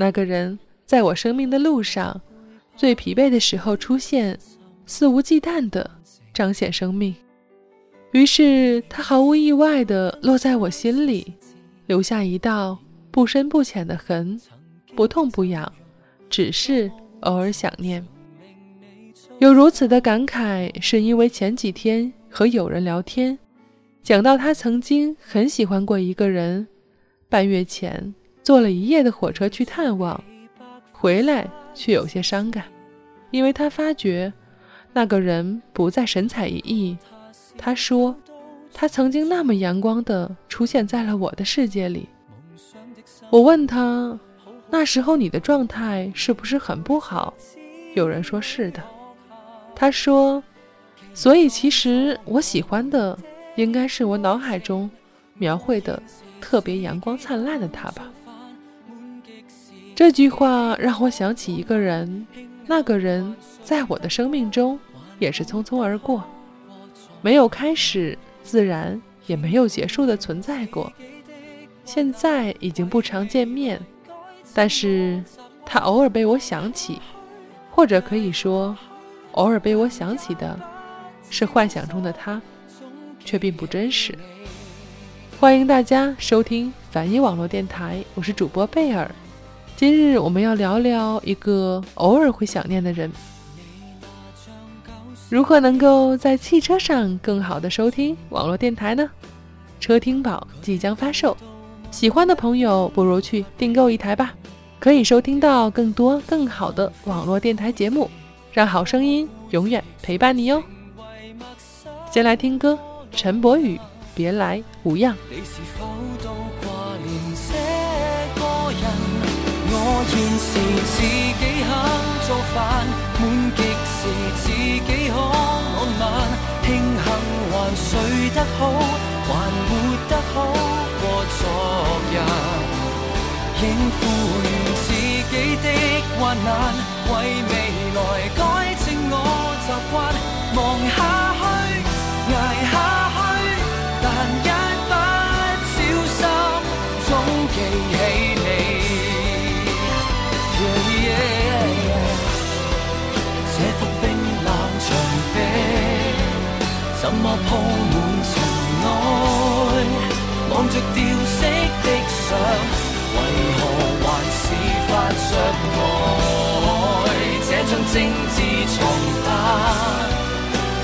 那个人在我生命的路上最疲惫的时候出现，肆无忌惮地彰显生命。于是他毫无意外地落在我心里，留下一道不深不浅的痕，不痛不痒，只是偶尔想念。有如此的感慨，是因为前几天和友人聊天，讲到他曾经很喜欢过一个人，半月前坐了一夜的火车去探望，回来却有些伤感，因为他发觉那个人不再神采奕奕。他说：“他曾经那么阳光的出现在了我的世界里。”我问他：“那时候你的状态是不是很不好？”有人说是的。他说：“所以其实我喜欢的应该是我脑海中描绘的特别阳光灿烂的他吧。”这句话让我想起一个人，那个人在我的生命中也是匆匆而过。没有开始，自然也没有结束的存在过。现在已经不常见面，但是他偶尔被我想起，或者可以说，偶尔被我想起的，是幻想中的他，却并不真实。欢迎大家收听反一网络电台，我是主播贝尔。今日我们要聊聊一个偶尔会想念的人。如何能够在汽车上更好的收听网络电台呢？车听宝即将发售，喜欢的朋友不如去订购一台吧，可以收听到更多更好的网络电台节目，让好声音永远陪伴你哟。先来听歌，陈柏宇《别来无恙》。我现时自己肯做饭，满极时自己可浪漫，庆幸还睡得好，还活得好过昨日，应付完自己的患难，为未来改正我习惯，望下去，挨下去，但一不小心总记起。这幅冰冷墙壁怎么铺满尘埃？望着掉色的相，为何还是发着呆？这张精致床单，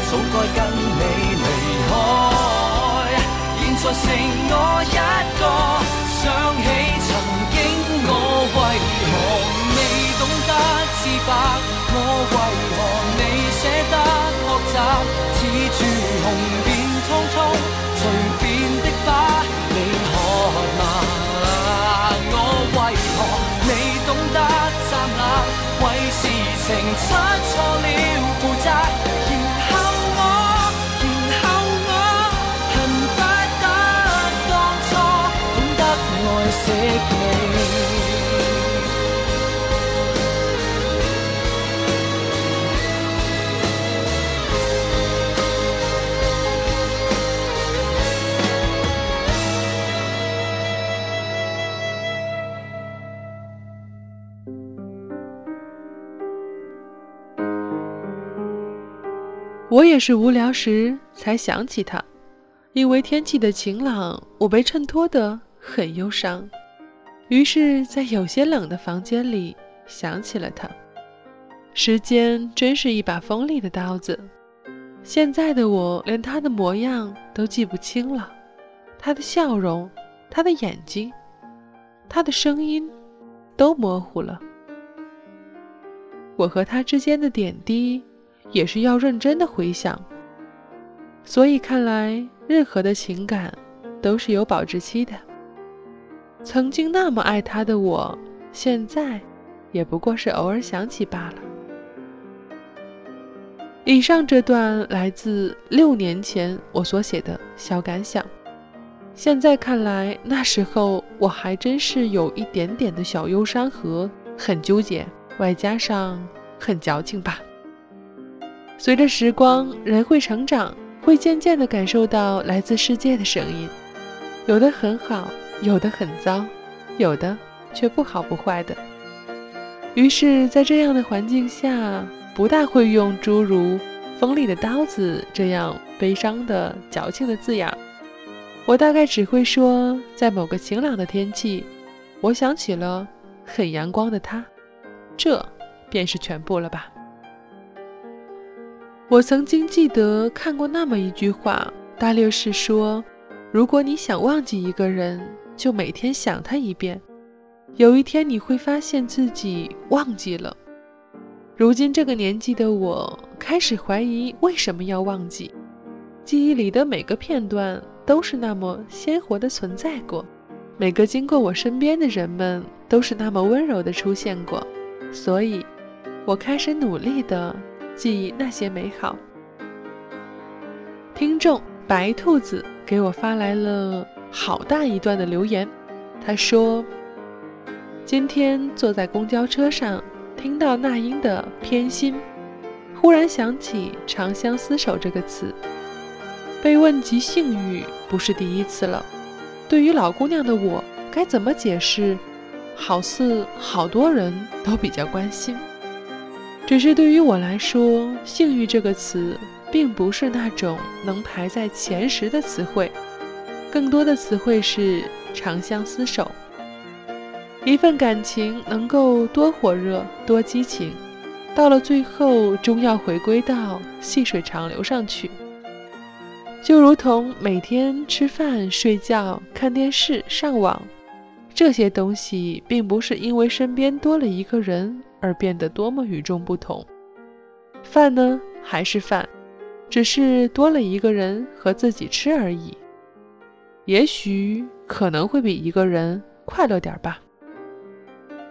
早该情出错了。我也是无聊时才想起他，因为天气的晴朗，我被衬托得很忧伤，于是，在有些冷的房间里想起了他。时间真是一把锋利的刀子，现在的我连他的模样都记不清了，他的笑容，他的眼睛，他的声音，都模糊了。我和他之间的点滴。也是要认真的回想，所以看来任何的情感都是有保质期的。曾经那么爱他的我，现在也不过是偶尔想起罢了。以上这段来自六年前我所写的小感想，现在看来那时候我还真是有一点点的小忧伤和很纠结，外加上很矫情吧。随着时光，人会成长，会渐渐地感受到来自世界的声音，有的很好，有的很糟，有的却不好不坏的。于是，在这样的环境下，不大会用诸如“锋利的刀子”这样悲伤的、矫情的字眼。我大概只会说，在某个晴朗的天气，我想起了很阳光的他，这便是全部了吧。我曾经记得看过那么一句话，大略是说：如果你想忘记一个人，就每天想他一遍，有一天你会发现自己忘记了。如今这个年纪的我，开始怀疑为什么要忘记。记忆里的每个片段都是那么鲜活的存在过，每个经过我身边的人们都是那么温柔的出现过，所以，我开始努力的。记忆那些美好。听众白兔子给我发来了好大一段的留言，他说：“今天坐在公交车上，听到那英的《偏心》，忽然想起‘长相厮守’这个词。被问及性欲，不是第一次了。对于老姑娘的我，该怎么解释？好似好多人都比较关心。”只是对于我来说，“性欲”这个词并不是那种能排在前十的词汇，更多的词汇是“长相厮守”。一份感情能够多火热、多激情，到了最后终要回归到细水长流上去。就如同每天吃饭、睡觉、看电视、上网，这些东西并不是因为身边多了一个人。而变得多么与众不同。饭呢，还是饭，只是多了一个人和自己吃而已。也许可能会比一个人快乐点吧。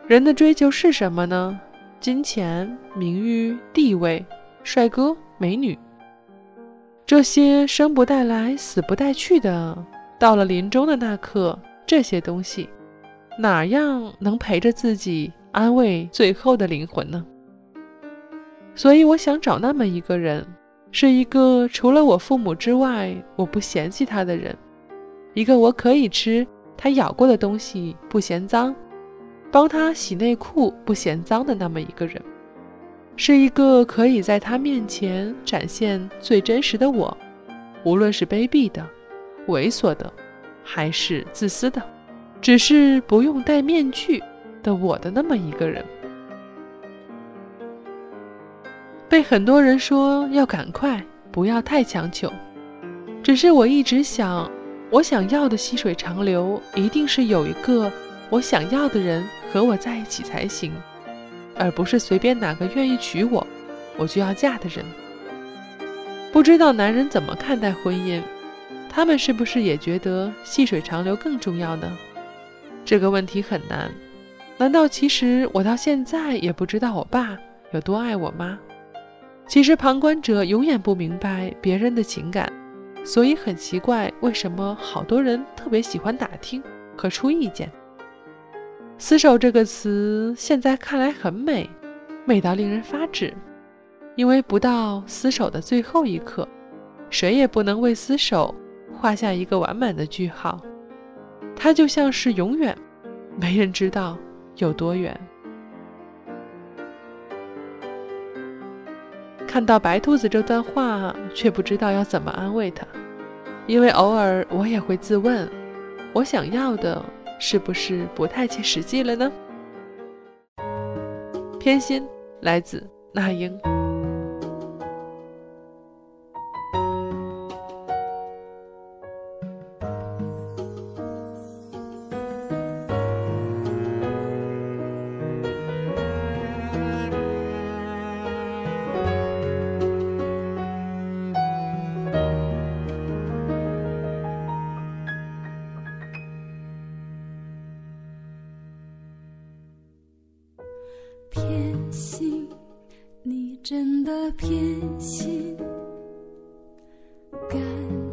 人的追求是什么呢？金钱、名誉、地位、帅哥、美女，这些生不带来，死不带去的。到了临终的那刻，这些东西，哪样能陪着自己？安慰最后的灵魂呢？所以我想找那么一个人，是一个除了我父母之外，我不嫌弃他的人，一个我可以吃他咬过的东西不嫌脏，帮他洗内裤不嫌脏的那么一个人，是一个可以在他面前展现最真实的我，无论是卑鄙的、猥琐的，还是自私的，只是不用戴面具。的我的那么一个人，被很多人说要赶快，不要太强求。只是我一直想，我想要的细水长流，一定是有一个我想要的人和我在一起才行，而不是随便哪个愿意娶我，我就要嫁的人。不知道男人怎么看待婚姻，他们是不是也觉得细水长流更重要呢？这个问题很难。难道其实我到现在也不知道我爸有多爱我妈？其实旁观者永远不明白别人的情感，所以很奇怪为什么好多人特别喜欢打听和出意见。厮守这个词现在看来很美，美到令人发指，因为不到厮守的最后一刻，谁也不能为厮守画下一个完满的句号。它就像是永远，没人知道。有多远？看到白兔子这段话，却不知道要怎么安慰他，因为偶尔我也会自问：我想要的是不是不太切实际了呢？偏心来自那英。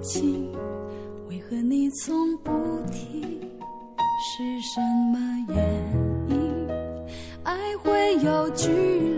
情为何你从不提？是什么原因？爱会有距离，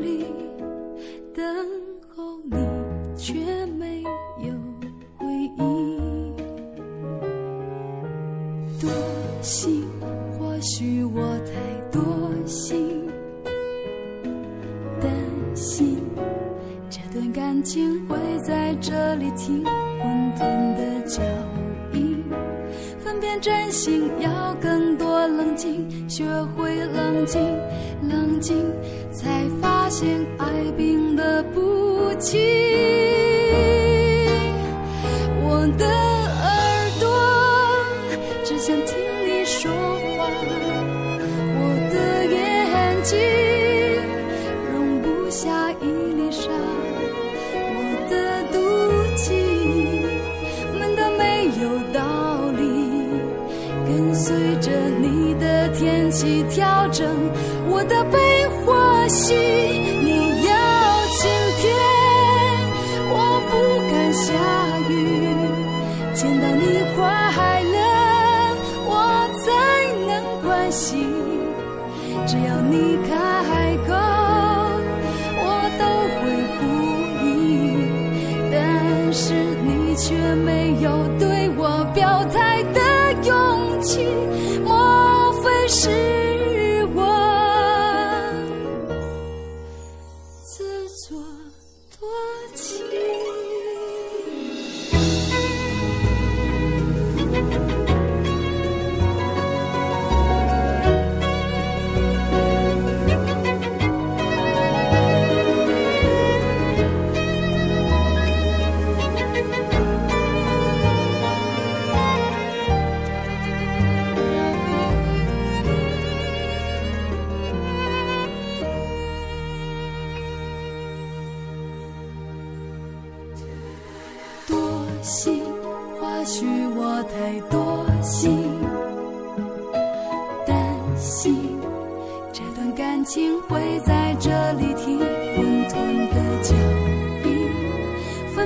真心要更多冷静，学会冷静，冷静，才发现爱病的不轻。调整我的悲或喜，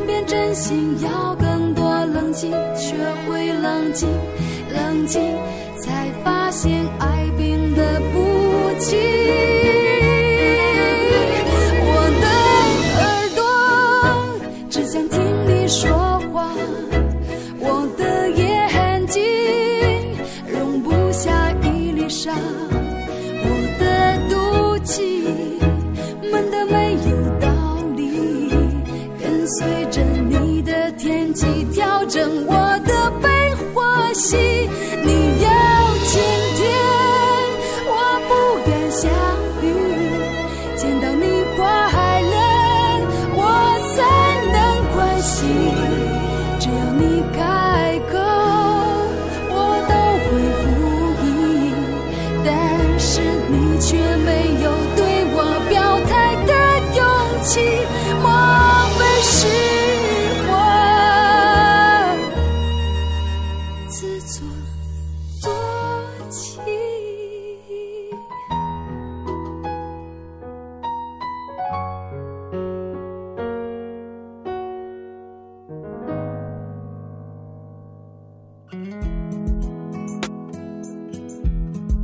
变真心要更多冷静，学会冷静，冷静，才发现爱病的不轻。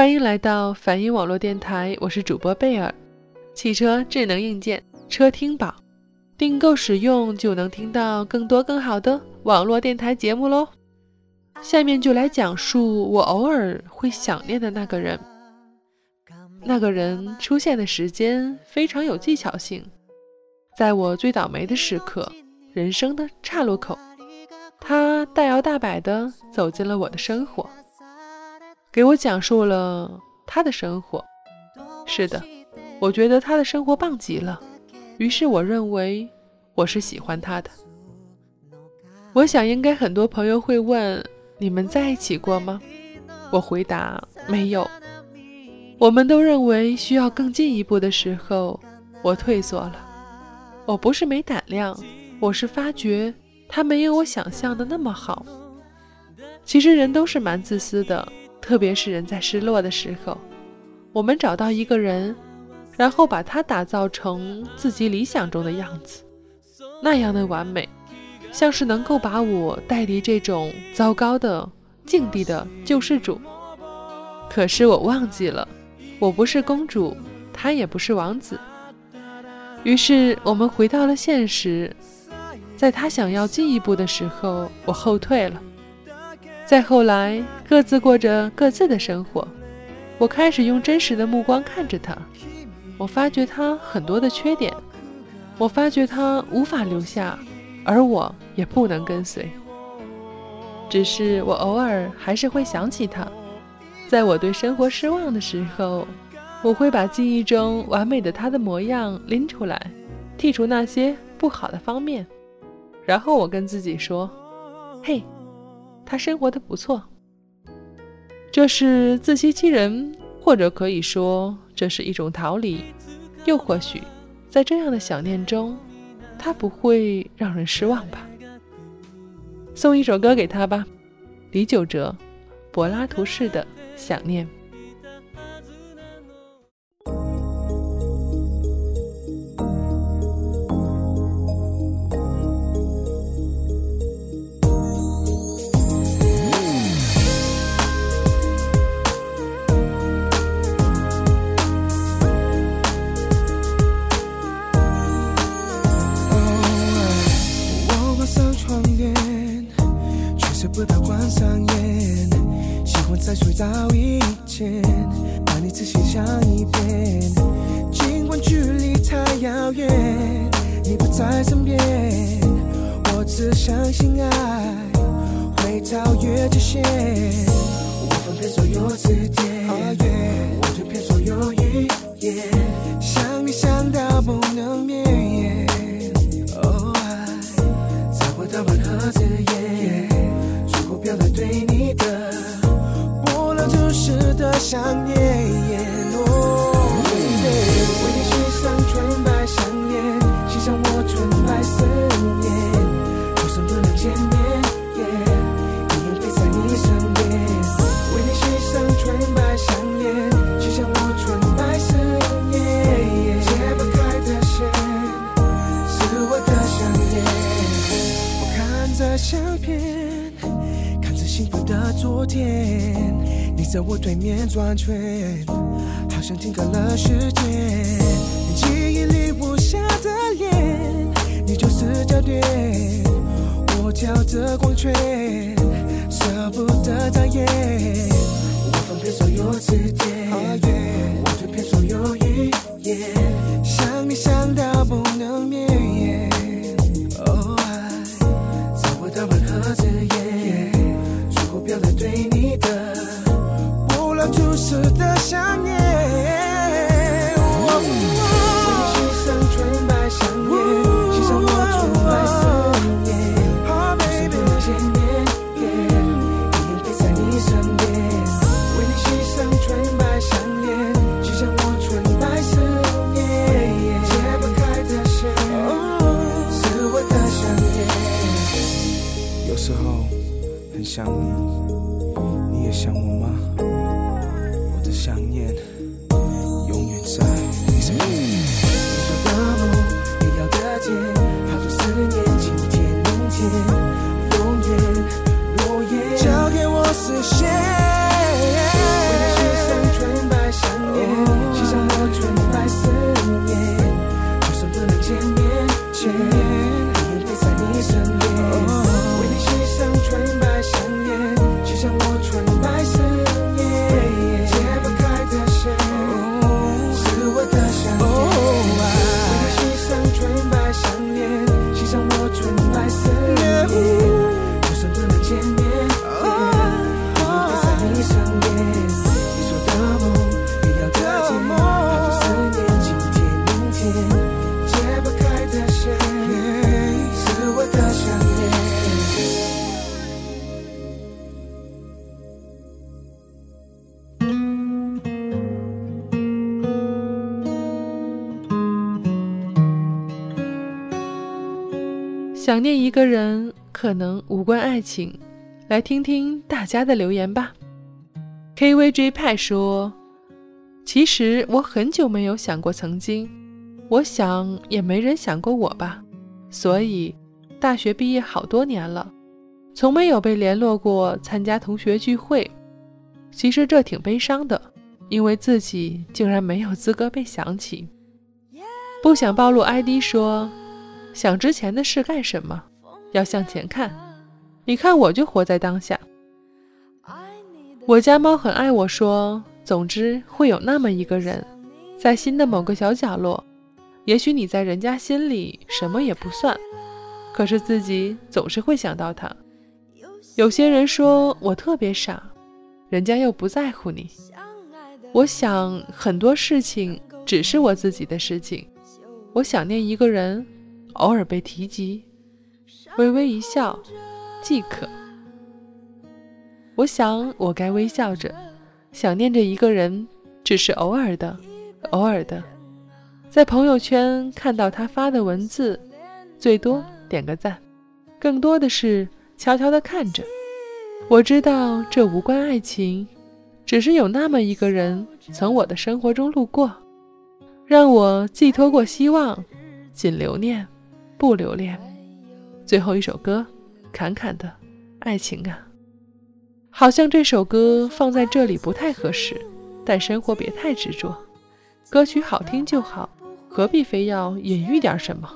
欢迎来到梵音网络电台，我是主播贝尔。汽车智能硬件车听宝，订购使用就能听到更多更好的网络电台节目喽。下面就来讲述我偶尔会想念的那个人。那个人出现的时间非常有技巧性，在我最倒霉的时刻，人生的岔路口，他大摇大摆地走进了我的生活。给我讲述了他的生活。是的，我觉得他的生活棒极了，于是我认为我是喜欢他的。我想应该很多朋友会问：你们在一起过吗？我回答没有。我们都认为需要更进一步的时候，我退缩了。我不是没胆量，我是发觉他没有我想象的那么好。其实人都是蛮自私的。特别是人在失落的时候，我们找到一个人，然后把他打造成自己理想中的样子，那样的完美，像是能够把我带离这种糟糕的境地的救世主。可是我忘记了，我不是公主，他也不是王子。于是我们回到了现实，在他想要进一步的时候，我后退了。再后来，各自过着各自的生活，我开始用真实的目光看着他。我发觉他很多的缺点，我发觉他无法留下，而我也不能跟随。只是我偶尔还是会想起他，在我对生活失望的时候。我会把记忆中完美的他的模样拎出来，剔除那些不好的方面，然后我跟自己说：“嘿，他生活的不错。”这是自欺欺人，或者可以说这是一种逃离。又或许，在这样的想念中，他不会让人失望吧？送一首歌给他吧，李玖哲，柏拉图式的想念。时的想念也落。在我对面转圈，好像停格了时间。记忆里无瑕的脸，你就是焦点，我跳着光圈，舍不得眨眼。我翻遍所有字典，我读遍所有语言，想你想到不能眠。找不到任何字眼，足够表达对。初始的想念，为你系上纯白项链，系上我纯白思念，不见面，一定陪在你身边。为你系上纯白项链，系上我纯白思念，解不开的线，是我的想念。有时候很想你，想念。想念一个人，可能无关爱情。来听听大家的留言吧。KVJ 派说：“其实我很久没有想过曾经，我想也没人想过我吧。所以，大学毕业好多年了，从没有被联络过参加同学聚会。其实这挺悲伤的，因为自己竟然没有资格被想起。不想暴露 ID，说想之前的事干什么？要向前看。你看，我就活在当下。我家猫很爱我，说。总之，会有那么一个人，在心的某个小角落。也许你在人家心里什么也不算，可是自己总是会想到他。有些人说我特别傻，人家又不在乎你。我想很多事情只是我自己的事情。我想念一个人，偶尔被提及，微微一笑即可。我想我该微笑着。想念着一个人，只是偶尔的，偶尔的，在朋友圈看到他发的文字，最多点个赞，更多的是悄悄地看着。我知道这无关爱情，只是有那么一个人从我的生活中路过，让我寄托过希望，仅留念，不留恋。最后一首歌，侃侃的爱情啊。好像这首歌放在这里不太合适，但生活别太执着，歌曲好听就好，何必非要隐喻点什么？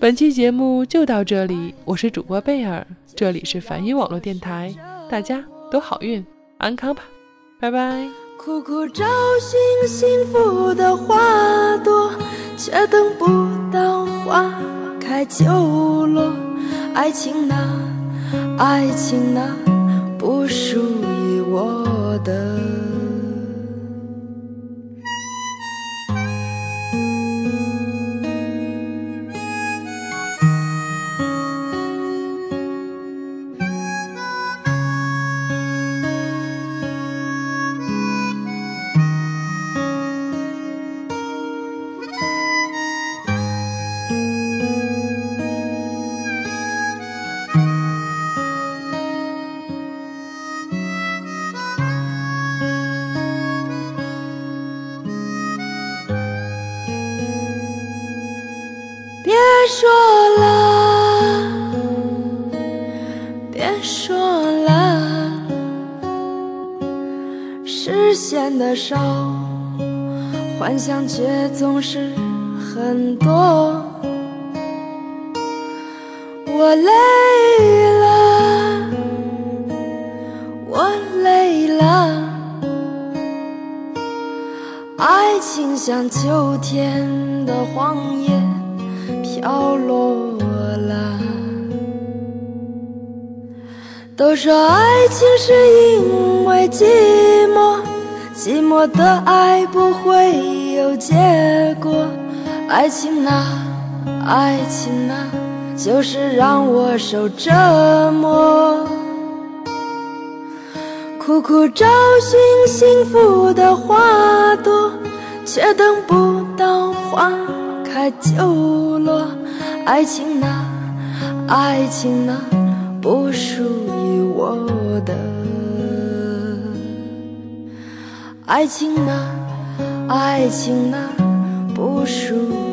本期节目就到这里，我是主播贝尔，这里是梵音网络电台，大家都好运安康吧，拜拜。苦苦找寻幸福的花朵，却等不爱就落。爱情啊，爱情啊。不属于我的。说了，别说了，实现的少，幻想却总是很多。我累了，我累了，爱情像秋天的黄叶。飘落了。都说爱情是因为寂寞，寂寞的爱不会有结果。爱情啊，爱情啊，就是让我受折磨。苦苦找寻幸福的花朵，却等不到花。开就落，爱情啊，爱情啊，不属于我的。爱情啊，爱情啊，不属于。